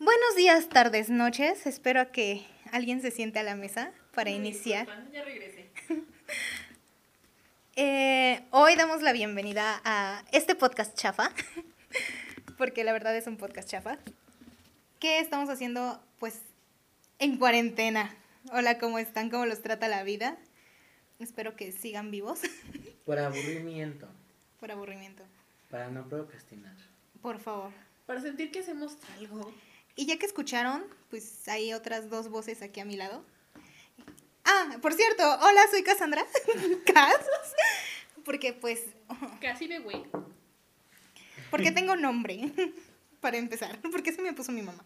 Buenos días, tardes, noches. Espero a que alguien se siente a la mesa para iniciar. Ya regresé. Eh, hoy damos la bienvenida a este podcast chafa, porque la verdad es un podcast chafa, que estamos haciendo pues en cuarentena. Hola, ¿cómo están? ¿Cómo los trata la vida? Espero que sigan vivos Por aburrimiento. por aburrimiento. Para no procrastinar. Por favor. Para sentir que hacemos algo. Y ya que escucharon, pues hay otras dos voces aquí a mi lado. Ah, por cierto, hola, soy Cassandra. Cas. Porque pues, Casi de güey. porque tengo nombre, para empezar, porque se me puso mi mamá.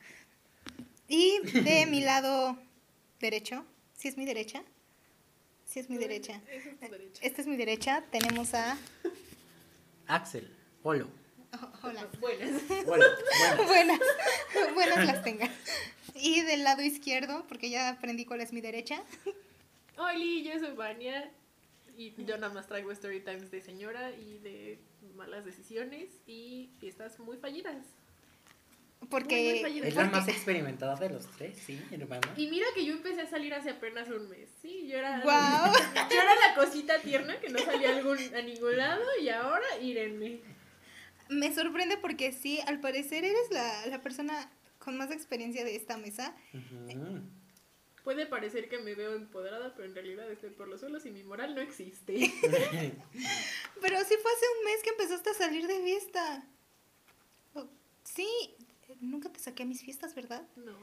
Y de mi lado derecho, si es mi derecha, si es mi derecha. Es. Esta es mi derecha, tenemos a... Axel, Polo. hola. Buenas. Bueno, Buenas, buenas las tenga. Y del lado izquierdo, porque ya aprendí cuál es mi derecha, Oli, yo soy Vania. Y yo nada más traigo story times de señora y de malas decisiones y fiestas muy fallidas. porque... Muy, muy fallida. es la porque- más experimentada de los tres, sí, hermano. Y mira que yo empecé a salir hace apenas un mes. Sí, yo era. Guau. Yo era la cosita tierna que no salía a, algún, a ningún lado y ahora írenme. Me sorprende porque sí, al parecer eres la, la persona con más experiencia de esta mesa. Puede parecer que me veo empoderada, pero en realidad estoy por los suelos y mi moral no existe. Pero sí fue hace un mes que empezaste a salir de fiesta. Oh, Sí, nunca te saqué a mis fiestas, ¿verdad? No.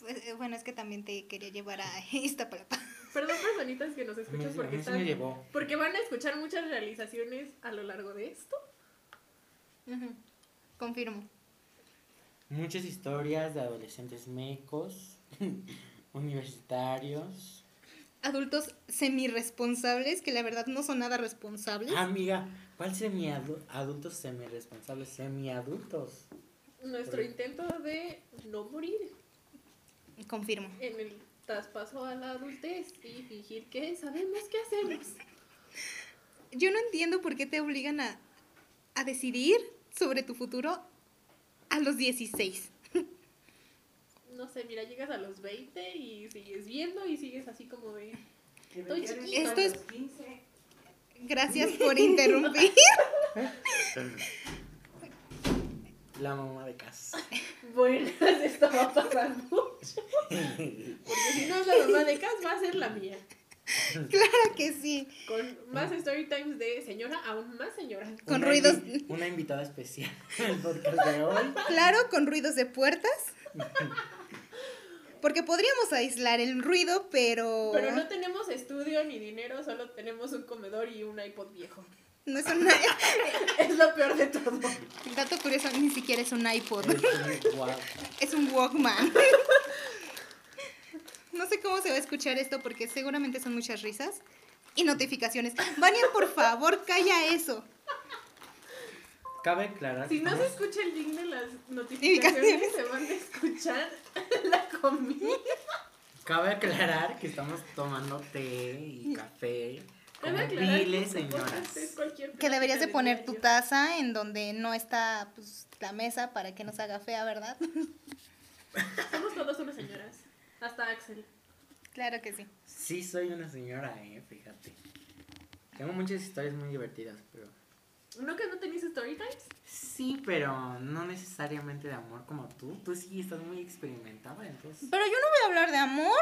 Pues, eh, bueno, es que también te quería llevar a Iztapalapa. Perdón, personitas que nos escuchan porque están. Porque van a escuchar muchas realizaciones a lo largo de esto. Confirmo. Muchas historias de adolescentes mecos, universitarios. Adultos semirresponsables, que la verdad no son nada responsables. Amiga, ¿cuál semi-adultos semi-responsables? Semi-adultos. Nuestro intento de no morir Confirmo. en el traspaso a la adultez y fingir que sabemos qué hacemos. Yo no entiendo por qué te obligan a, a decidir sobre tu futuro a los 16. No sé, mira, llegas a los 20 y sigues viendo y sigues así como de. Estoy chiquita. Esto es... Gracias por interrumpir. La mamá de casa. Buenas, esto va a pasar mucho. Porque si no es la mamá de Cas, va a ser la mía. Claro que sí. Con más story times de señora, aún más señora. Con Una ruidos. invi- Una invitada especial el podcast de hoy. Claro, con ruidos de puertas. Porque podríamos aislar el ruido, pero... Pero no tenemos estudio ni dinero, solo tenemos un comedor y un iPod viejo. no es una... Es lo peor de todo. Dato curioso, ni siquiera es un iPod. Es un Walkman. No sé cómo se va a escuchar esto porque seguramente son muchas risas y notificaciones. Vania, por favor, calla eso. Cabe aclarar. Si no se escucha el link de las notificaciones, se van a escuchar la comida. Cabe aclarar que estamos tomando té y café. Como Cabe aclarar que viles podcast señoras. Que deberías de poner tu taza en donde no está pues, la mesa para que no se haga fea, ¿verdad? Somos todos unas señoras. Hasta Axel. Claro que sí. Sí, soy una señora, eh, fíjate. Tengo muchas historias muy divertidas, pero. ¿No que no tenéis story times? Sí, pero no necesariamente de amor como tú. Tú sí estás muy experimentada, entonces. Pero yo no voy a hablar de amor.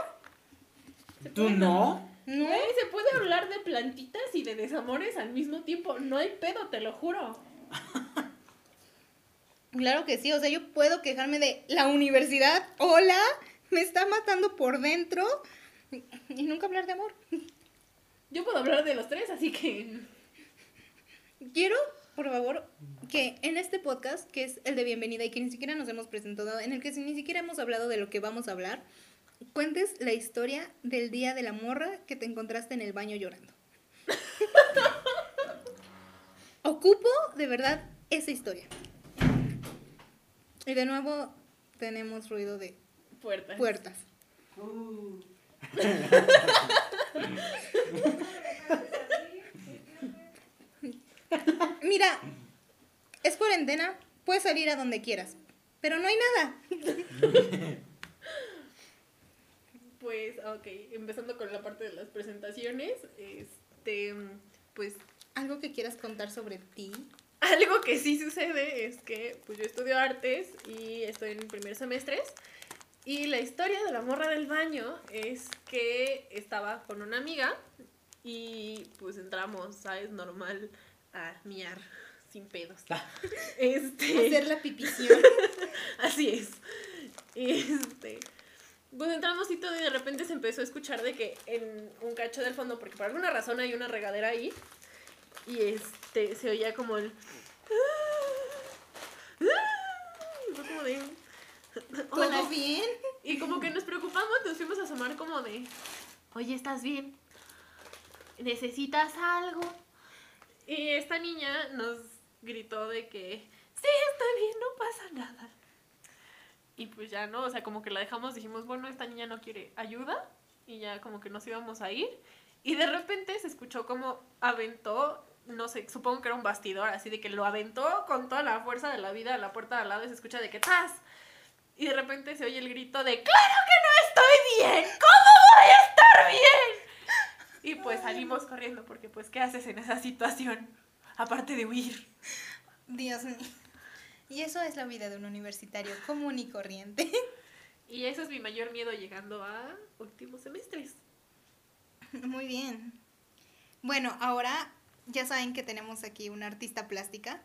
¿Tú no? No. Se puede hablar de plantitas y de desamores al mismo tiempo. No hay pedo, te lo juro. Claro que sí, o sea, yo puedo quejarme de la universidad. Hola, me está matando por dentro. Y nunca hablar de amor. Yo puedo hablar de los tres, así que. Quiero, por favor, que en este podcast, que es el de bienvenida y que ni siquiera nos hemos presentado, en el que ni siquiera hemos hablado de lo que vamos a hablar, cuentes la historia del día de la morra que te encontraste en el baño llorando. Ocupo de verdad esa historia. Y de nuevo tenemos ruido de Puertas. puertas. Mira, es cuarentena, puedes salir a donde quieras. Pero no hay nada. Pues, ok, empezando con la parte de las presentaciones, este, pues Algo que quieras contar sobre ti. algo que sí sucede es que pues yo estudio artes y estoy en primer semestres y la historia de la morra del baño es que estaba con una amiga y pues entramos, ¿sabes? Normal a miar sin pedos. Este, Hacer la pipición. Así es. Este. Pues entramos y todo, y de repente se empezó a escuchar de que en un cacho del fondo, porque por alguna razón hay una regadera ahí, y este se oía como el. Y fue como de. ¿Todo "Hola". bien? Y como que nos preocupamos, nos fuimos a asomar como de. Oye, ¿estás bien? ¿Necesitas algo? Y esta niña nos gritó de que. Sí, está bien, no pasa nada. Y pues ya no, o sea, como que la dejamos, dijimos, bueno, esta niña no quiere ayuda. Y ya como que nos íbamos a ir. Y de repente se escuchó como aventó, no sé, supongo que era un bastidor, así de que lo aventó con toda la fuerza de la vida a la puerta de al lado y se escucha de que ¡tas! Y de repente se oye el grito de ¡Claro que no estoy bien! ¿Cómo voy a estar bien? Y pues salimos corriendo porque pues ¿qué haces en esa situación? Aparte de huir. Dios mío. Y eso es la vida de un universitario común y corriente. Y eso es mi mayor miedo llegando a últimos semestres. Muy bien. Bueno, ahora ya saben que tenemos aquí una artista plástica.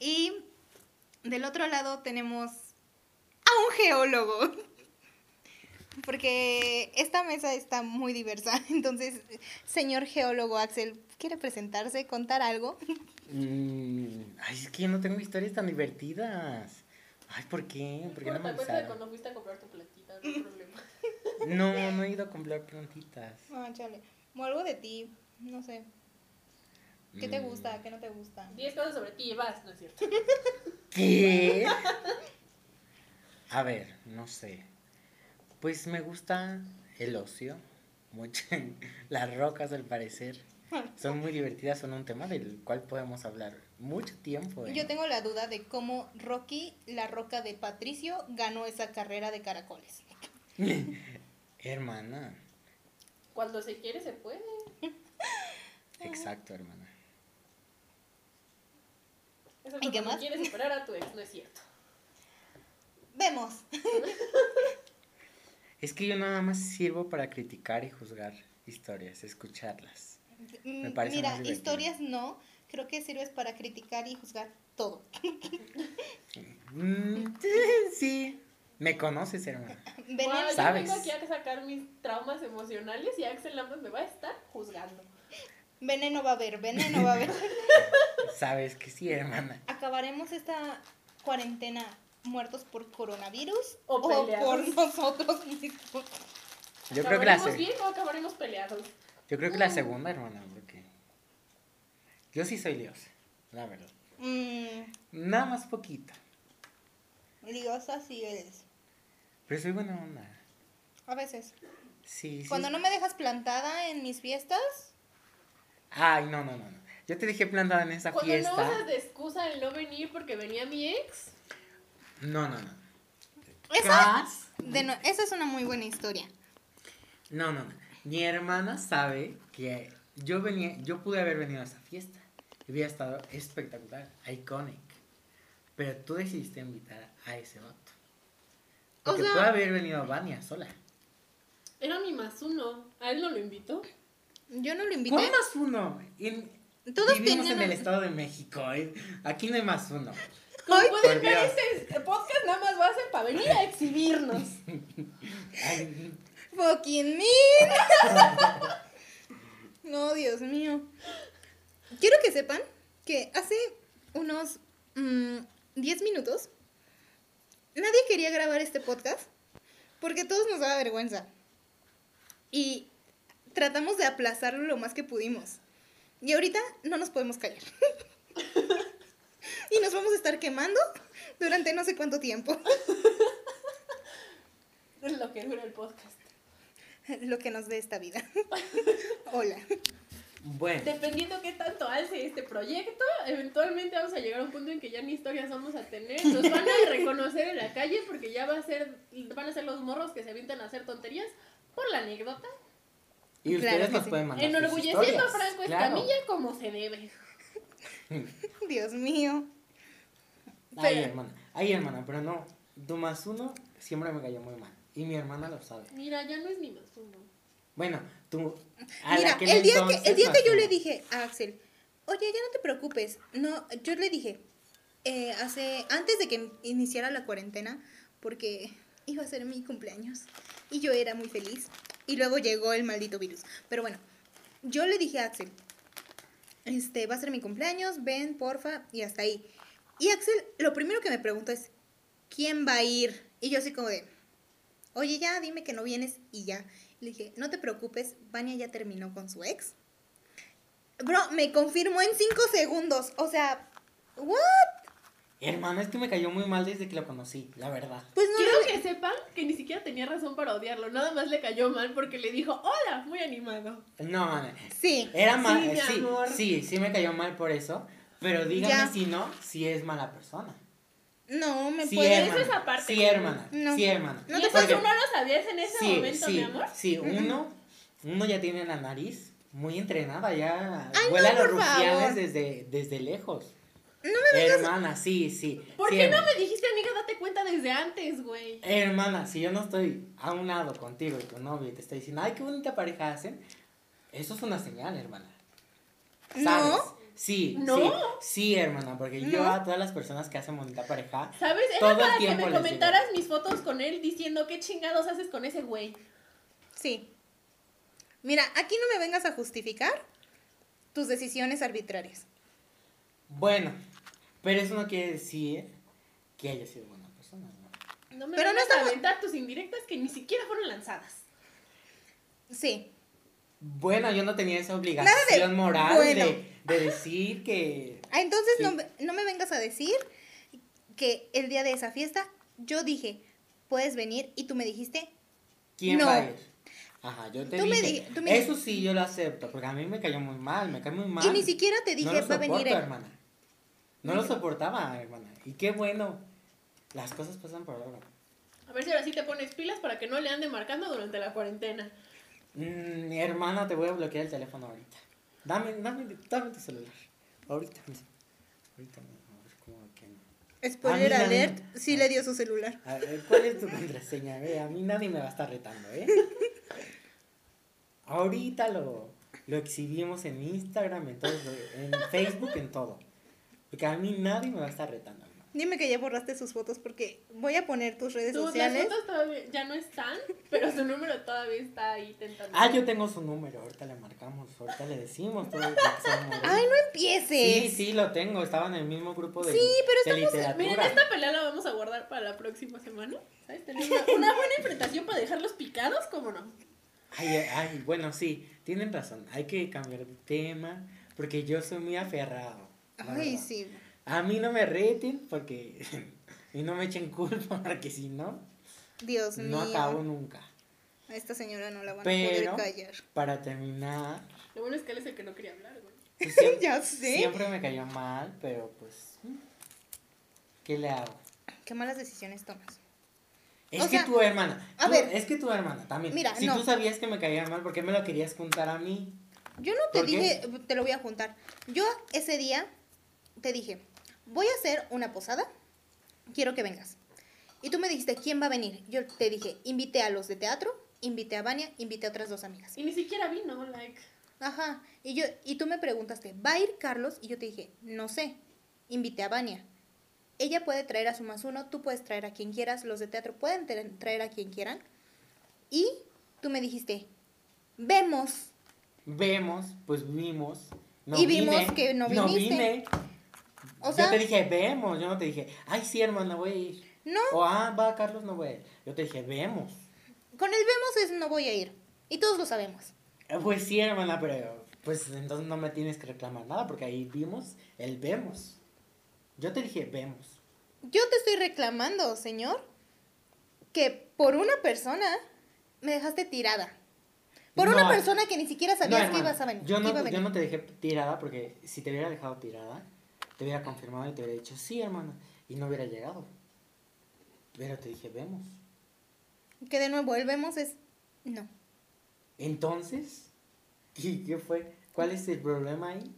Y del otro lado tenemos a un geólogo. Porque esta mesa está muy diversa. Entonces, señor geólogo Axel, ¿quiere presentarse, contar algo? Mm, ay, es que yo no tengo historias tan divertidas. Ay, ¿por qué? ¿Por qué no me Cuenta de avisaron? cuando fuiste a comprar tu plantita, no hay problema. No, no he ido a comprar plantitas. Ah, chale. O algo de ti, no sé. ¿Qué te Mm, gusta? ¿Qué no te gusta? 10 cosas sobre ti y vas, ¿no es cierto? ¿Qué? A ver, no sé. Pues me gusta el ocio. Mucho. Las rocas, al parecer. Son muy divertidas, son un tema del cual podemos hablar mucho tiempo. ¿eh? Yo tengo la duda de cómo Rocky, la roca de Patricio, ganó esa carrera de caracoles. Hermana. Cuando se quiere, se puede. Exacto, hermana. Eso ¿Y qué más? quieres superar a tu ex, no es cierto. Es que yo nada más sirvo para criticar y juzgar historias, escucharlas. Me Mm, parece Mira, más historias no, creo que sirves para criticar y juzgar todo. Mm, sí, me conoces, hermana. Veneno, Guau, yo ¿Sabes? vengo aquí a sacar mis traumas emocionales y Axel Lambert me va a estar juzgando. veneno va a haber, veneno va a haber. Sabes que sí, hermana. ¿Acabaremos esta cuarentena muertos por coronavirus O por nosotros mismos? Yo creo que la, ¿Acabaremos se- bien o acabaremos peleados? yo creo que la segunda, hermana, porque yo sí soy liosa, la verdad. Mm, Nada más poquito, liosa sí eres. pero soy buena onda. A veces. Sí, sí. Cuando no me dejas plantada en mis fiestas, Ay, no, no, no, no. Yo te dejé plantada en esa Cuando no fiesta. usas de excusa el no venir porque venía mi ex. No, no, no. esa, Cas- de no- esa es una muy buena historia. No, no, no. Mi hermana sabe que yo venía, yo pude haber venido a esa fiesta. Y hubiera estado espectacular, iconic. Pero tú decidiste invitar a ese vato. O Porque sea- puede haber venido Vania sola. Era mi más uno. ¿A él no lo invitó? Yo no lo invité. ¿Cuál más uno? En- Todos vivimos en el a- Estado de México. ¿eh? Aquí no hay más uno. Como pueden ver, este podcast nada más va a ser para venir a exhibirnos. Fucking mean. no, Dios mío. Quiero que sepan que hace unos mm, 10 minutos nadie quería grabar este podcast porque todos nos daba vergüenza. Y tratamos de aplazarlo lo más que pudimos. Y ahorita no nos podemos callar. y nos vamos a estar quemando durante no sé cuánto tiempo. Es lo que dura el podcast. Lo que nos dé esta vida. Hola. Bueno, Dependiendo qué tanto alce este proyecto, eventualmente vamos a llegar a un punto en que ya ni historias vamos a tener. Nos van a reconocer en la calle porque ya va a ser, van a ser los morros que se avientan a hacer tonterías por la anécdota. y Claro ustedes que nos sí. pueden mandar sus Enorgulleciendo a Franco claro. Escamilla como se debe. Dios mío. Ay, Pero- hermana, ay, hermana, pero no, tu más uno siempre me cayó muy mal. Y mi hermana lo sabe. Mira, ya no es ni más uno. Bueno, tú. Mira, el día, que, el día que yo le dije a Axel, oye, ya no te preocupes. No, yo le dije, eh, hace, antes de que iniciara la cuarentena, porque iba a ser mi cumpleaños. Y yo era muy feliz. Y luego llegó el maldito virus. Pero bueno, yo le dije a Axel, este, va a ser mi cumpleaños, ven, porfa, y hasta ahí. Y Axel, lo primero que me preguntó es, ¿quién va a ir? Y yo así como de, oye, ya, dime que no vienes y ya. Le dije, no te preocupes, Vania ya terminó con su ex. Bro, me confirmó en cinco segundos. O sea, ¿what? Hermana, es que me cayó muy mal desde que lo conocí, la verdad. Pues no Quiero lo- que sepan que ni siquiera tenía razón para odiarlo. Nada más le cayó mal porque le dijo, hola, muy animado. No, mana, Sí. era mal. Sí, mi Sí, amor. sí, sí, me cayó mal por eso. Pero dígame Ya. si no, si es mala persona. No, me Sí, puede. hermana. Eso es aparte. Sí, hermana. No. Sí, hermana. No ¿Y te eso Porque- tú no lo sabías en ese sí, momento, sí, mi amor? Sí, uno, uno ya tiene la nariz muy entrenada, ya Ay, vuela no, los rufianes desde, desde lejos. No me vengas. Hermana, sí, sí. ¿Por sí, qué no me dijiste, amiga, date cuenta desde antes, güey? Hermana, si yo no estoy a un lado contigo y tu novio y te está diciendo, ay, qué bonita pareja hacen, eso es una señal, hermana. ¿Sabes? No. Sí, ¿No? sí, sí, hermana, porque yo No. a todas las personas que hacen bonita pareja, ¿Sabes? Era Todo el para que me comentaras mis fotos con él diciendo qué chingados haces con ese güey. Sí. Mira, aquí no me vengas a justificar tus decisiones arbitrarias. bueno, pero eso no quiere decir que haya sido buena persona, ¿no? No me Pero no vengas a estamos- aventar tus indirectas que ni siquiera fueron lanzadas. Sí. Bueno, yo no tenía esa obligación de moral bueno. de, de decir que... Ah, entonces Sí. no, me- no me vengas a decir que el día de esa fiesta yo dije, puedes venir y tú me dijiste, ¿Quién No. va a ir? Ajá, yo te Tú me dije. di- tú me eso sí, yo lo acepto, porque a mí me cayó muy mal, me cae muy mal. y ni siquiera te no dije, lo va a venir hermana. No lo soportaba, hermana. Y qué bueno. Las cosas pasan por algo. A ver si ahora sí te pones pilas para que no le ande marcando durante la cuarentena. Mm, hermana, te voy a bloquear el teléfono ahorita. Dame, dame, dame tu celular. Ahorita mismo. Ahorita mismo. A ver cómo que no. Spoiler A mí nadie- alert, sí le dio su celular. A ver, ¿cuál es tu contraseña? Ve, a mí nadie me va a estar retando, ¿eh? Ahorita lo, lo exhibimos en Instagram, en, todo, en Facebook, en todo. Porque a mí nadie me va a estar retando. Dime que ya borraste sus fotos porque voy a poner tus redes Tus las sociales. fotos todavía ya no están, pero su número todavía está ahí tentando. Ah, yo tengo su número, ahorita le marcamos, ahorita le decimos todo lo que somos. Ay, no empieces. Sí, sí, lo tengo, estaba en el mismo grupo de, Sí, pero de estamos- literatura. Miren, esta pelea la vamos a guardar para la próxima semana. ¿Sabes? Una, una buena enfrentación para dejarlos picados, ¿cómo no? Ay, ay, ay, bueno, sí, tienen razón, hay que cambiar de tema, porque yo soy muy aferrado. Ay, verdad. sí. A mí no me reten porque y no me echen culpa porque si no Dios no mío. acabo nunca. A esta señora no la van a poder callar. para terminar, Lo bueno es que él es el que no quería hablar, güey. pues, siempre, Ya sé. siempre me cayó mal, pero pues ¿qué le hago? Qué malas decisiones tomas. Es O que sea, tu hermana, a tú- ver. es que tu hermana también. Mira, si no. tú sabías que me caía mal, ¿por qué me lo querías juntar a mí? Yo no te dije, te lo voy a juntar. Yo ese día te dije, voy a hacer una posada, quiero que vengas. Y tú me dijiste, ¿quién va a venir? Yo te dije, invité a los de teatro, invité a Vania, invité a otras dos amigas. Y ni siquiera vino, like. Ajá. Y yo y tú me preguntaste, ¿va a ir Carlos? Y yo te dije, no sé. Invité a Vania. Ella puede traer a su más uno, tú puedes traer a quien quieras, los de teatro pueden tra- traer a quien quieran. Y tú me dijiste, vemos. Vemos, pues vimos. No Y vimos vine, que no viniste. vine. O sea, yo te dije, vemos, yo no te dije, ay, sí, hermana, voy a ir. no, O, ah, va, Carlos, no voy a ir. Yo te dije, vemos. con el vemos es no voy a ir. Y todos lo sabemos. Eh, Pues sí, hermana, pero pues entonces no me tienes que reclamar nada porque ahí vimos el vemos. Yo te dije, vemos. Yo te estoy reclamando, señor, que por una persona me dejaste tirada. Por No, una persona que ni siquiera No, sabías que ibas a venir. Yo no, iba a yo no te dejé tirada porque si te hubiera dejado tirada, te hubiera confirmado y te hubiera dicho, sí, hermana, y no hubiera llegado. Pero te dije, vemos. Que de nuevo, el vemos es. No. Entonces, ¿qué, qué fue? ¿Cuál es el problema ahí?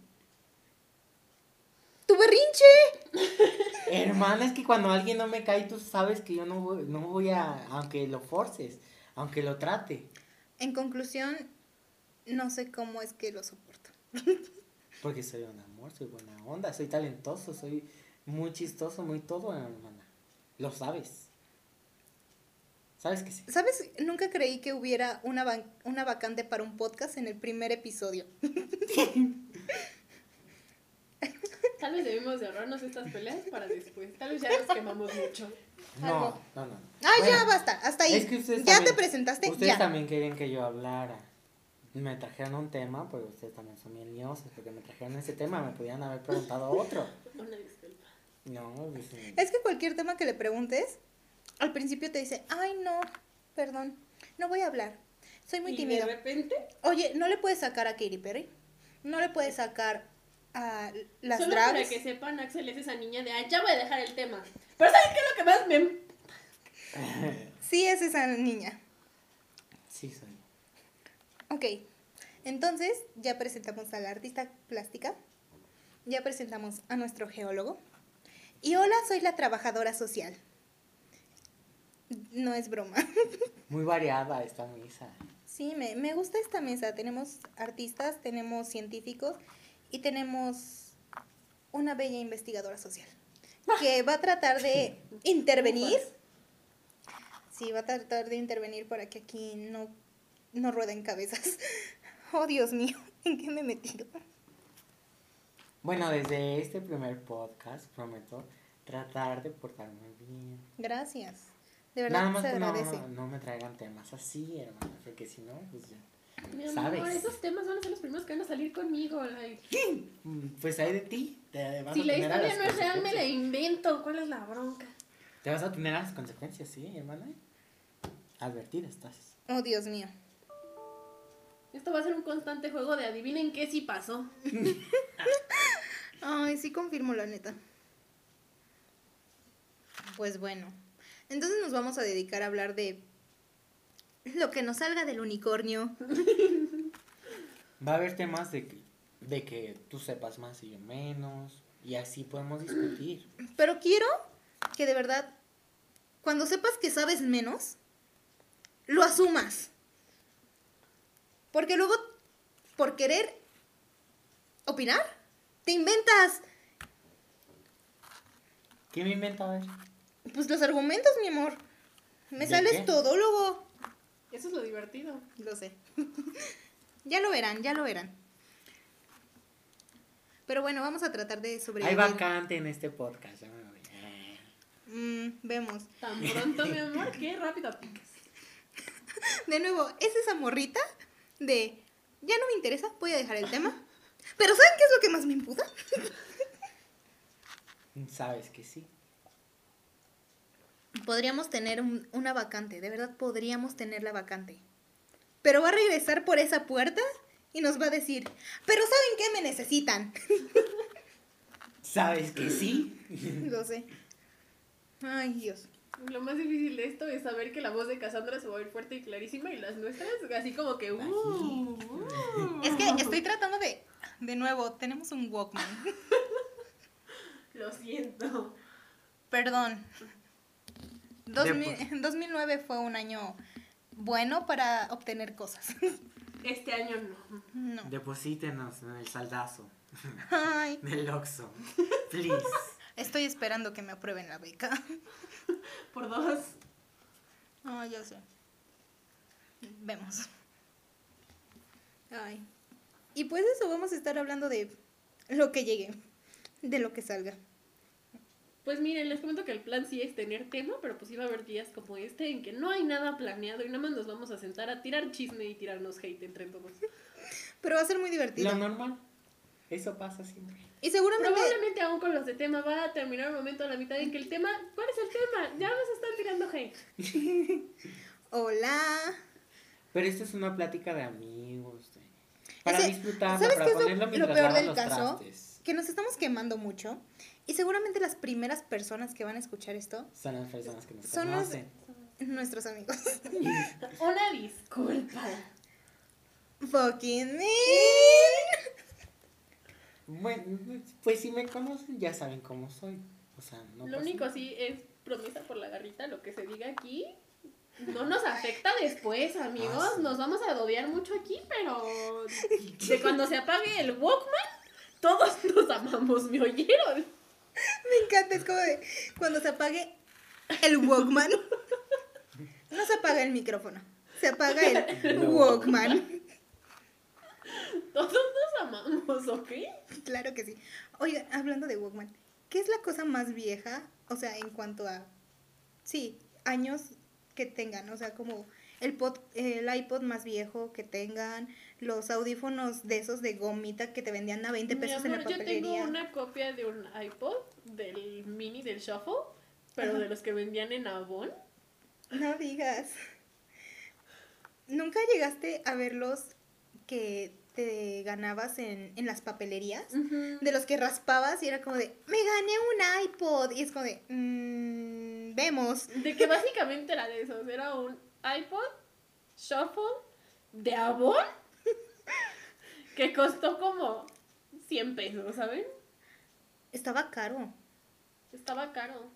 ¡Tu berrinche! Hermana, es que cuando alguien no me cae, tú sabes que yo no voy, no voy a, aunque lo forces, aunque lo trate. En conclusión, no sé cómo es que lo soporto. Porque soy un amor, soy buena onda, soy talentoso, soy muy chistoso, muy todo, hermana. Lo sabes. ¿Sabes que sí? ¿Sabes? Nunca creí que hubiera una, van- una vacante para un podcast en el primer episodio. Tal vez debemos de ahorrarnos estas peleas para después. Tal vez ya nos quemamos mucho. No, Algo. no, no. Ay, Bueno, ya basta, hasta ahí. Es que ustedes ya también- te presentaste, Ustedes ya. también querían que yo hablara. Me trajeron un tema, pero ustedes también son bien liosos, porque me trajeron ese tema, me podían haber preguntado otro. Una disculpa. No, Es que cualquier tema que le preguntes, al principio te dice, ay, no, perdón, no voy a hablar. Soy muy y tímido. de repente, Oye, ¿no le puedes sacar a Katy Perry? ¿No le puedes sacar a las solo para drags? que sepan, Axel es esa niña de, ay, ya voy a dejar el tema. Pero ¿saben qué es lo que más me... Sí, es esa niña. sí soy. Ok, entonces ya presentamos a la artista plástica, ya presentamos a nuestro geólogo y hola, soy la trabajadora social. No es broma. Muy variada esta misa. Sí, me, me gusta esta mesa. Tenemos artistas, tenemos científicos y tenemos una bella investigadora social que va a tratar de intervenir. Sí, va a tratar de intervenir para que aquí no, no rueden cabezas. Oh, Dios mío, ¿en qué me he metido? Bueno, desde este primer podcast prometo tratar de portarme bien. Gracias. De verdad Nada más se agradece. no, no me traigan temas así, hermano, porque si no, pues ya. Mi amor, ¿Sabes? esos temas van a ser los primeros que van a salir conmigo. like. Mm, Pues hay de ti. Te vas Si a la historia no es real, me la invento. ¿Cuál es la bronca? Te vas a tener a las consecuencias, sí, hermana. Advertida estás. Oh, Dios mío. Esto va a ser un constante juego de adivinen qué sí pasó. Ay, sí confirmo la neta. Pues bueno, entonces nos vamos a dedicar a hablar de lo que nos salga del unicornio. Va a haber temas de que, de que tú sepas más y yo menos. Y así podemos discutir. Pero quiero que de verdad, cuando sepas que sabes menos, lo asumas. Porque luego, por querer opinar, te inventas ¿Qué me inventa a ver? pues los argumentos, mi amor. Me ¿De sales qué? todólogo. Eso es lo divertido. Lo sé. ya lo verán, ya lo verán. Pero bueno, vamos a tratar de Hay sobrevivir. vacante en este podcast. ya me voy. Mm, vemos. Tan pronto, mi amor, qué rápido picas. De nuevo, es esa morrita de ya no me interesa, voy a dejar el tema. Pero ¿saben qué es lo que más me imputa? Sabes que sí. Podríamos tener un- una vacante, de verdad podríamos tener la vacante. Pero va a regresar por esa puerta y nos va a decir, pero ¿saben qué me necesitan? Sabes que sí. Lo sé. Ay, Dios. Lo más difícil de esto es saber que la voz de Cassandra se va a oír fuerte y clarísima y las nuestras así como que... Uh, uh. Es que estoy tratando de... De nuevo, tenemos un Walkman. Lo siento. Perdón. Dos mil- 2009 fue un año bueno para obtener cosas. Este año no. No. Deposítenos en el saldazo Ay, del Oxxo. Please. Estoy esperando que me aprueben la beca. Por dos. Ay, ya sé. Vemos. Ay. Y pues eso, vamos a estar hablando de lo que llegue, de lo que salga. Pues miren, les comento que el plan sí es tener tema, pero pues iba a haber días como este en que no hay nada planeado y nada más nos vamos a sentar a tirar chisme y tirarnos hate entre todos. Pero va a ser muy divertido. Lo normal. Eso pasa siempre. Y seguramente... Probablemente aún con los de tema va a terminar un momento a la mitad en que el tema, ¿cuál es el tema? Ya vas a estar tirando hate. Hola. Pero esto es una plática de amigos. de- Para ¿sabes para qué es lo- ponerlo lo mientras peor lavas del los caso? trastes. Que nos estamos quemando mucho. Y seguramente las primeras personas que van a escuchar esto Son las personas que nos Son los- conocen. nuestros amigos. Una disculpa. Fucking man. Bueno, pues si me conocen ya saben cómo soy. O sea, no Lo único nada. sí es promesa por la garrita, lo que se diga aquí. No nos afecta después, amigos. Ah, sí. Nos vamos a odiar mucho aquí, pero de cuando se apague el Walkman, todos nos amamos, ¿me oyeron? Me encanta, es como de cuando se apague el Walkman. No se apaga el micrófono, se apaga el No. Walkman. Todos nos amamos, ¿ok? Claro que sí. Oigan, hablando de Walkman, ¿qué es la cosa más vieja? O sea, en cuanto a, sí, años que tengan, o sea, como el, pod, el iPod más viejo que tengan, los audífonos de esos de gomita que te vendían a 20 Mi pesos en la yo tengo una copia de un iPod del mini del Shuffle, pero Ajá. de los que vendían en Avon. No digas. ¿Nunca llegaste a verlos que te ganabas en, en las papelerías? De los que raspabas y era como de, me gané un iPod. Y es como de, "Mm, vemos. De que básicamente era de esos, era un iPod Shuffle de Avon que costó como 100 pesos, ¿saben? Estaba caro. Estaba caro.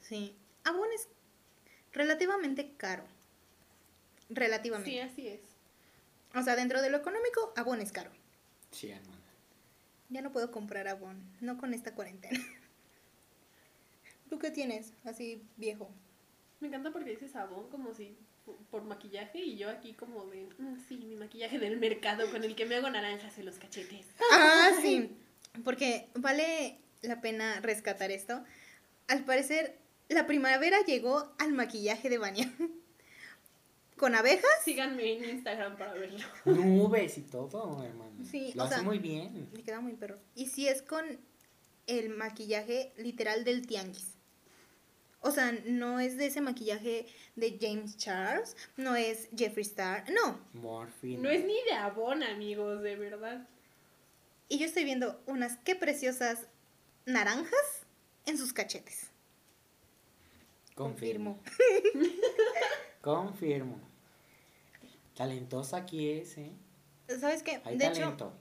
Sí. Avon es relativamente caro. Relativamente. Sí, así es. O sea, dentro de lo económico, Avon es caro. Sí, hermana. Ya no puedo comprar Avon. No con esta cuarentena. ¿Tú qué tienes? Así viejo. Me encanta porque dices Avon como si por maquillaje y yo aquí como de, "Mm, sí, mi maquillaje del mercado con el que me hago naranjas en los cachetes. Ah, sí. Porque vale la pena rescatar esto. Al parecer, la primavera llegó al maquillaje de Vania. Con abejas. Síganme en Instagram para verlo. Nubes y todo, hermano. Sí, Lo o hace sea- muy bien. Le queda muy perro. Y si es con el maquillaje literal del tianguis. O sea, no es de ese maquillaje de James Charles, no es Jeffree Star, no. Morphine. No es ni de Avon, amigos, de verdad. Y yo estoy viendo unas qué preciosas naranjas en sus cachetes. Confirmo. Confirmo. Talentosa aquí es, ¿eh? ¿Sabes qué? Hay de hecho, talento.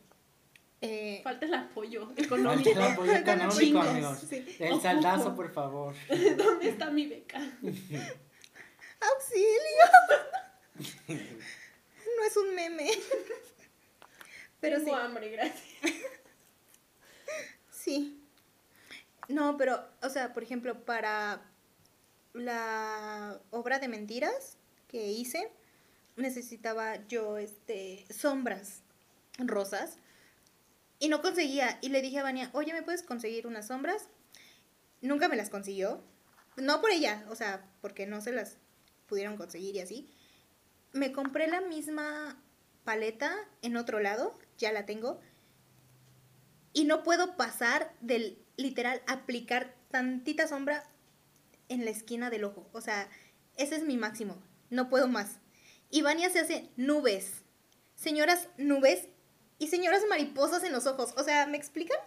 eh, Falta el apoyo Falta económico. el apoyo económico, Chingos, amigos. sí. El saldazo, por favor. ¿Dónde está mi beca? ¡Auxilio! no es un meme. Pero sí. Tengo hambre, gracias. Sí. No, pero, o sea, por ejemplo, para la obra de mentiras que hice, necesitaba yo, este, sombras rosas. Y no conseguía. Y le dije a Vania, oye, ¿me puedes conseguir unas sombras? Nunca me las consiguió. No por ella, o sea, porque no se las pudieron conseguir y así. Me compré la misma paleta en otro lado, ya la tengo. Y no puedo pasar del literal aplicar tantita sombra en la esquina del ojo. O sea, ese es mi máximo. No puedo más. Y Vania se hace nubes. Señoras nubes y señoras mariposas en los ojos. O sea, ¿me explican?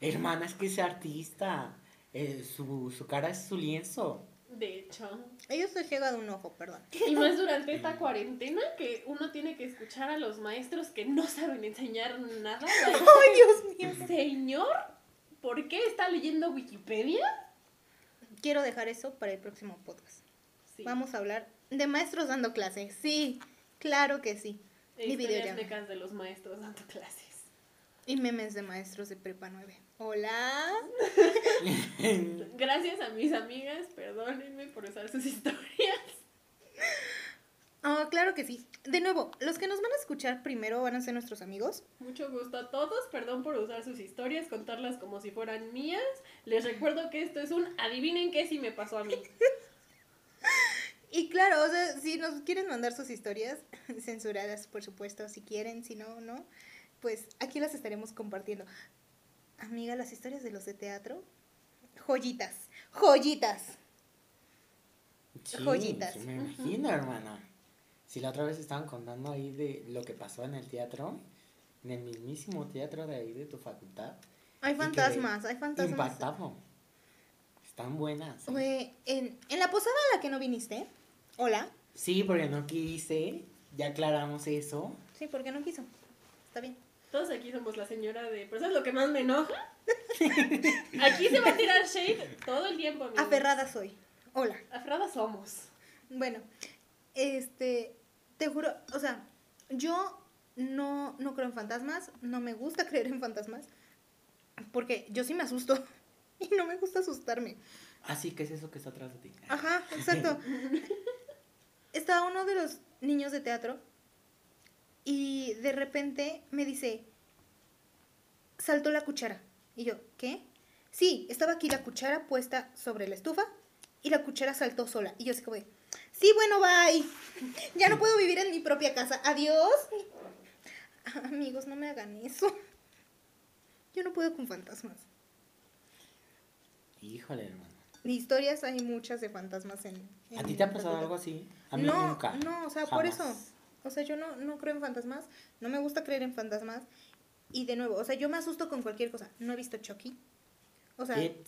Hermana, es que es artista. Eh, su, su cara es su lienzo. De hecho. Yo soy ciega de un ojo, perdón. Y más durante esta cuarentena que uno tiene que escuchar a los maestros que no saben enseñar nada. ¡Ay, Dios mío! Señor, ¿por qué está leyendo Wikipedia? Quiero dejar eso para el próximo podcast. Sí. Vamos a hablar de maestros dando clases. Sí, claro que sí. Y Historias videollama. mecas de los maestros dando clases. Y memes de maestros de prepa 9. Hola. Gracias a mis amigas, perdónenme por usar sus historias. Oh, claro que sí. De nuevo, los que nos van a escuchar primero van a ser nuestros amigos. Mucho gusto a todos, perdón por usar sus historias, contarlas como si fueran mías. Les recuerdo que esto es un adivinen qué si me pasó a mí. Y claro, o sea, si nos quieren mandar sus historias, censuradas, por supuesto, si quieren, si no, no, pues aquí las estaremos compartiendo. Amiga, las historias de los de teatro, joyitas, joyitas. Sí, Joyitas. sí me imagino, hermana. Si la otra vez estaban contando ahí de lo que pasó en el teatro, en el mismísimo teatro de ahí de tu facultad. Hay fantasmas, hay fantasmas. Impactado. Están buenas. ¿eh? Güey, en, en la posada a la que no viniste, hola. Sí, porque no quise. Ya aclaramos eso. Sí, porque no quiso. Está bien. Todos aquí somos la señora de. ¿Pero sabes lo que más me enoja? Aquí se va a tirar shade todo el tiempo, amigos. Aferrada soy. Hola. Aferrada somos. Bueno, este, te juro, o sea, yo no, no creo en fantasmas, no me gusta creer en fantasmas, porque yo sí me asusto y no me gusta asustarme. Así que es eso que está atrás de ti. Ajá, exacto. Estaba uno de los niños de teatro y de repente me dice, saltó la cuchara. Y yo, ¿qué? Sí, estaba aquí la cuchara puesta sobre la estufa y la cuchara saltó sola. Y yo así como sí, bueno, bye. Ya no puedo vivir en mi propia casa. Adiós. Amigos, no me hagan eso. Yo no puedo con fantasmas. Híjole, hermano. Historias hay muchas de fantasmas en... ¿A ti te ha pasado algo así? A mí no, nunca. No, o sea, por eso. O sea, yo no, no creo en fantasmas. No me gusta creer en fantasmas. Y de nuevo, o sea, yo me asusto con cualquier cosa. No he visto Chucky. O sea, It.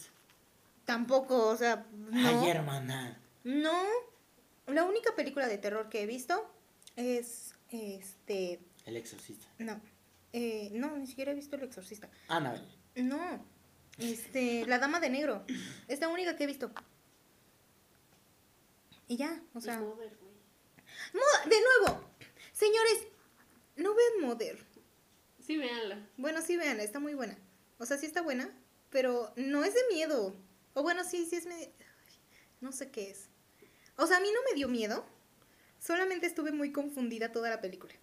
tampoco, o sea, no. Ay, hermana. No. La única película de terror que he visto es este. El exorcista. No. Eh, no, ni siquiera he visto El Exorcista. Annabelle. No. Este, La Dama de Negro. Es la única que he visto. Y ya, o sea. Moda, de nuevo. Señores, no vean Mother. Sí, véanla. Bueno, sí, vean, está muy buena. O sea, sí está buena, pero no es de miedo. O bueno, sí, sí es medio... No sé qué es. O sea, a mí no me dio miedo. Solamente estuve muy confundida toda la película.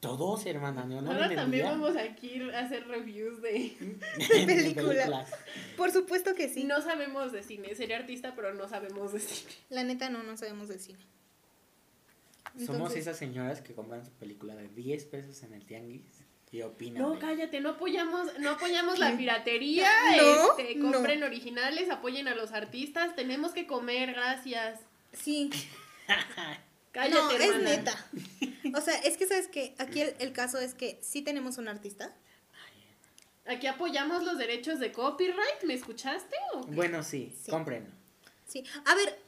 Todos, hermana. No, no Ahora también vamos aquí a hacer reviews de... De película. películas. Por supuesto que sí. No sabemos de cine. Sería artista, pero no sabemos de cine. La neta no, no sabemos de cine. Somos esas señoras que compran su película de 10 pesos en el tianguis y opinan. No, cállate, no apoyamos, no apoyamos la piratería. No, este, no. compren originales, apoyen a los artistas. Tenemos que comer, gracias. Sí. Cállate, no, es hermana. neta. O sea, es que sabes que aquí el, el caso es que sí tenemos un artista. Aquí apoyamos los derechos de copyright. ¿Me escuchaste? o? Bueno, sí, Sí. cómprenlo. Sí. A ver,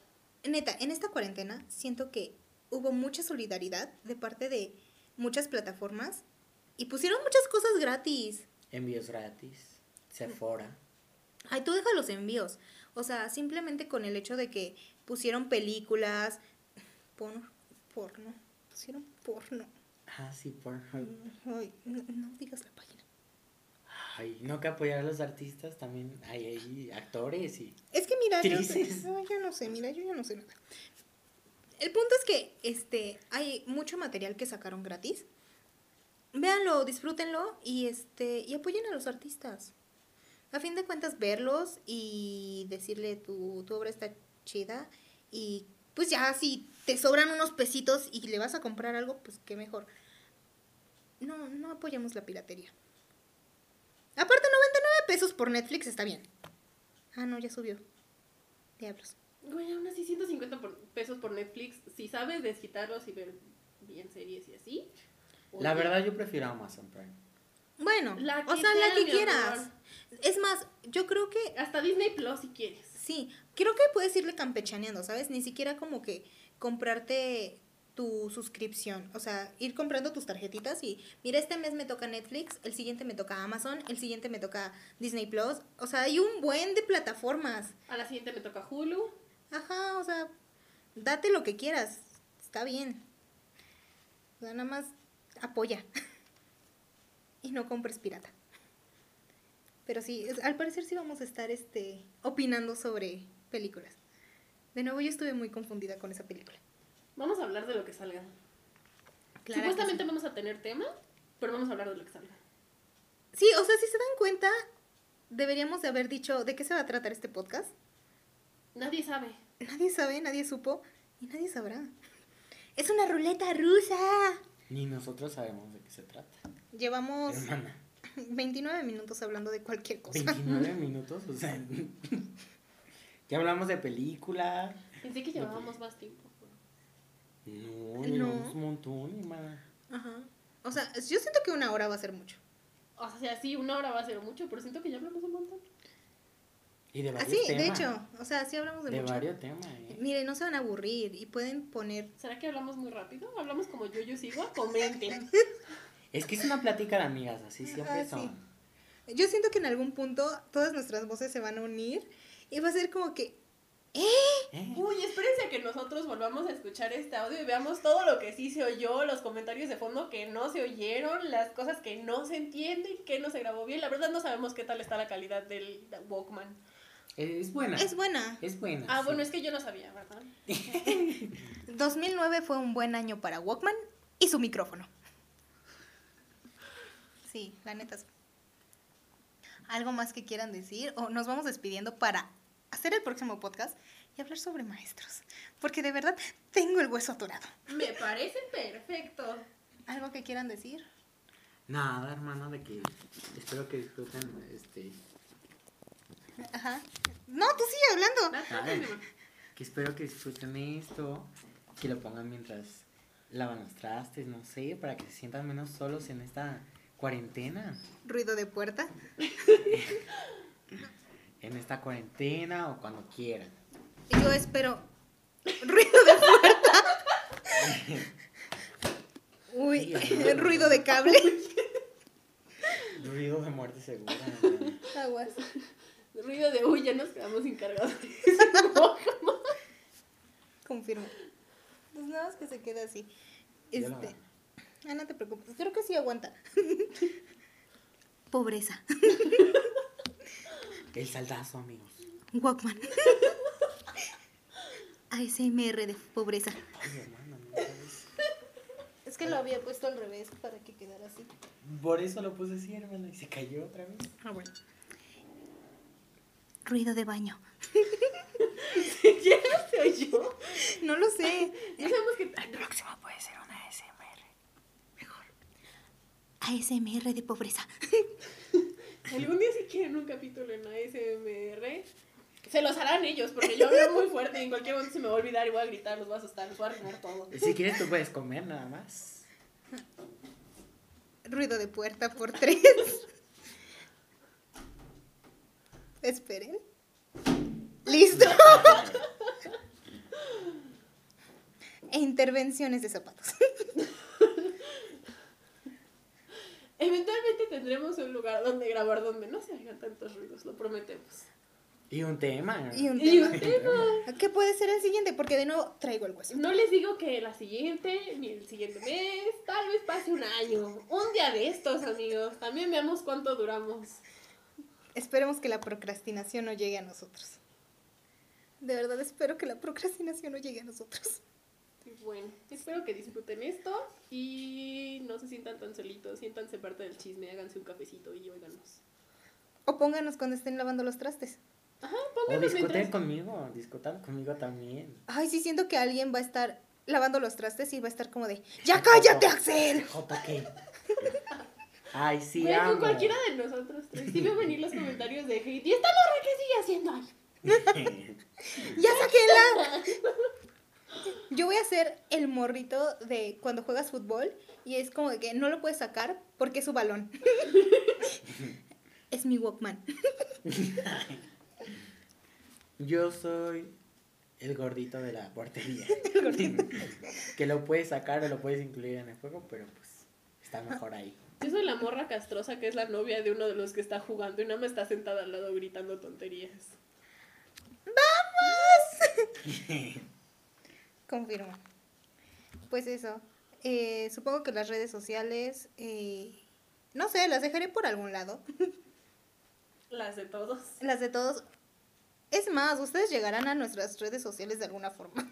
neta, en esta cuarentena siento que hubo mucha solidaridad de parte de muchas plataformas y pusieron muchas cosas gratis. Envíos gratis. Sephora. Ay, tú deja los envíos. O sea, simplemente con el hecho de que pusieron películas, porno, porno, pusieron porno. Ah, sí, por. Ay, no, no digas la página. Ay, no que apoyar a los artistas, también hay, hay actores y. Es que mira, yo, no, yo no sé, mira, yo ya no sé nada. El punto es que este hay mucho material que sacaron gratis. Véanlo, disfrútenlo y este y apoyen a los artistas. A fin de cuentas verlos y decirle tu, tu obra está chida y pues ya si te sobran unos pesitos y le vas a comprar algo, pues qué mejor. No, no apoyamos la piratería. Aparte 99 pesos por Netflix está bien. Ah, no, ya subió. Diablos. Güey, aún así 150 por- pesos por Netflix. Si sabes desquitarlos y ver bien series y así. La verdad, yo prefiero Amazon Prime. Bueno, La o que sea, la que quieras. amor. Es más, yo creo que Hasta Disney Plus si quieres. sí, creo que puedes irle campechaneando, ¿sabes? Ni siquiera como que comprarte tu suscripción, o sea, ir comprando tus tarjetitas y mira, este mes me toca Netflix, el siguiente me toca Amazon, el siguiente me toca Disney Plus, o sea, hay un buen de plataformas. A la siguiente me toca Hulu. Ajá, o sea, date lo que quieras, está bien. O sea, nada más apoya. y no compres pirata. Pero sí, al parecer sí vamos a estar este, opinando sobre películas. De nuevo, yo estuve muy confundida con esa película. Vamos a hablar de lo que salga. Clara que Supuestamente sí. vamos a tener tema, pero vamos a hablar de lo que salga. Sí, o sea, si se dan cuenta, deberíamos de haber dicho de qué se va a tratar este podcast. Nadie sabe. Nadie sabe, nadie supo y nadie sabrá. Es una ruleta rusa. Ni nosotros sabemos de qué se trata. Llevamos Hermana, 29 minutos hablando de cualquier cosa. 29 minutos, o sea. Ya hablamos de película. Pensé que llevábamos más tiempo. No, No. llevamos un montón, hermana. Ajá. O sea, yo siento que una hora va a ser mucho. O sea, sí, una hora va a ser mucho, pero siento que ya hablamos un montón. Y de varios Así, temas. de hecho, o sea, sí hablamos de, De mucho. varios temas, ¿eh? Miren, no se van a aburrir y pueden poner... ¿Será que hablamos muy rápido? ¿Hablamos como yo, yo sigo? Comenten. Es que es una plática de amigas, así siempre Ah, sí. son. Yo siento que en algún punto todas nuestras voces se van a unir y va a ser como que... ¿Eh? Uy, espérense a que nosotros volvamos a escuchar este audio y veamos todo lo que sí se oyó, los comentarios de fondo que no se oyeron, las cosas que no se entienden, que no se grabó bien. La verdad no sabemos qué tal está la calidad del Walkman. Es buena. Es buena. Es buena. Ah, sí. bueno, es que yo no sabía, ¿verdad? 2009 fue un buen año para Walkman y su micrófono. Sí, la neta. ¿Algo más que quieran decir? O nos vamos despidiendo para hacer el próximo podcast y hablar sobre maestros. Porque de verdad tengo el hueso atorado. Me parece perfecto. ¿Algo que quieran decir? Nada, hermano, de que espero que disfruten este. Ajá. No, tú sigue hablando. Que espero que disfruten esto, que lo pongan mientras lavan los trastes, no sé, para que se sientan menos solos en esta cuarentena. Ruido de puerta. En esta cuarentena o cuando quieran. Yo espero. Ruido de puerta. Uy, ruido de cable. Ruido de muerte segura. Aguas. Ruido de uy, ya nos quedamos sin cargadores. Confirmo. Pues nada más que se quede así. Este. Ah, no te preocupes. Creo que sí aguanta. Pobreza. El saldazo, amigos. Walkman. ASMR de pobreza. Ay, hermano, no sabes. Es que lo había puesto al revés para que quedara así. Por eso lo puse así, hermano, y se cayó otra vez. Ah, bueno. Ruido de baño. ¿Ya se oyó? No lo sé. No sabemos que... El próximo puede ser una ASMR. Mejor. ASMR de pobreza. Algún día si quieren un capítulo en ASMR, se los harán ellos, porque yo hablo muy fuerte y en cualquier momento se me va a olvidar y voy a gritar, los voy a asustar, los voy a arruinar todo. Si quieres, tú puedes comer nada más. Ruido de puerta por tres. Esperen. Listo. e intervenciones de zapatos. Eventualmente tendremos un lugar donde grabar donde no se hagan tantos ruidos, lo prometemos. Y un tema. Y un Y tema. un tema. ¿Qué puede ser el siguiente? Porque de nuevo traigo el hueso. No les digo que la siguiente, ni el siguiente mes, tal vez pase un año. Un día de estos, amigos. También veamos cuánto duramos. Esperemos que la procrastinación no llegue a nosotros. De verdad espero que la procrastinación no llegue a nosotros. Bueno, espero que disfruten esto y no se sientan tan solitos, siéntanse parte del chisme, háganse un cafecito y óiganos. O pónganos cuando estén lavando los trastes. Ajá, O pónganos discuten mientras... conmigo, discutan conmigo también. Ay, sí siento que alguien va a estar lavando los trastes y va a estar como de ¡Ya cállate, Axel! ¿qué? Ay, sí, Güey, con amo. cualquiera de nosotros tres. Sí veo venir los comentarios de hate. ¿Y esta morra qué sigue haciendo ahí? ¡Ya sáquenla! Yo voy a ser el morrito de cuando juegas fútbol y es como de que no lo puedes sacar porque es su balón. es mi Walkman. Yo soy el gordito de la portería. que lo puedes sacar o lo puedes incluir en el juego, pero pues está mejor ahí. Yo soy la morra castrosa que es la novia de uno de los que está jugando y nada más está sentada al lado gritando tonterías. Confirmo. Pues eso. eh, supongo que las redes sociales, eh, no sé, las dejaré por algún lado. Las de todos. Las de todos. Es más, ustedes llegarán a nuestras redes sociales de alguna forma.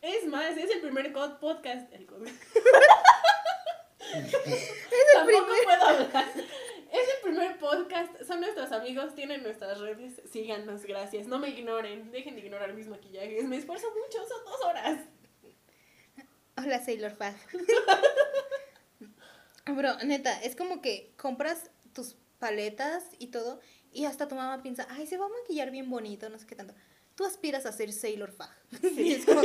Es más, es el primer podcast. El cod. el Tampoco primer- puedo hablar. Podcast. Son nuestros amigos, tienen nuestras redes. Síganos, gracias. No me ignoren. Dejen de ignorar mis maquillajes. Me esfuerzo mucho, son dos horas. Hola, Sailor Fag. Bro, neta, es como que compras tus paletas y todo y hasta tu mamá piensa, ay, se va a maquillar bien bonito, no sé qué tanto. Tú aspiras a ser Sailor Fag. Y es como,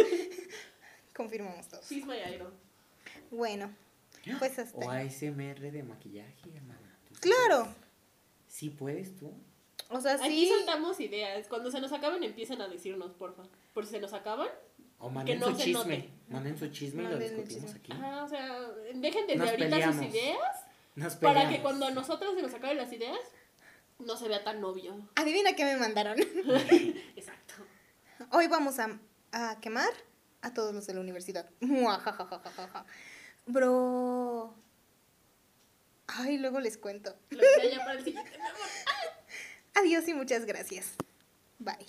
Confirmamos todos. She's my idol. Bueno, pues hasta. O ASMR de maquillaje, hermana. ¿Tú sí Claro. ¿Sí puedes tú? O sea, Aquí sí. soltamos ideas. Cuando se nos acaben, empiecen a decirnos, porfa. Por si se nos acaban. O manden no su se chisme. note. Manden su chisme y lo Manden discutimos aquí. O sea, dejen desde Nos ahorita peleamos. sus ideas. Nos Para que cuando a nosotros se nos acaben las ideas, no se vea tan obvio. Adivina qué me mandaron. Exacto. Hoy vamos a, a quemar a todos los de la universidad. Muajajajajaja. Bro. Ay, luego les cuento. Lo que haya para el siguiente, mi amor. Adiós y muchas gracias. Bye.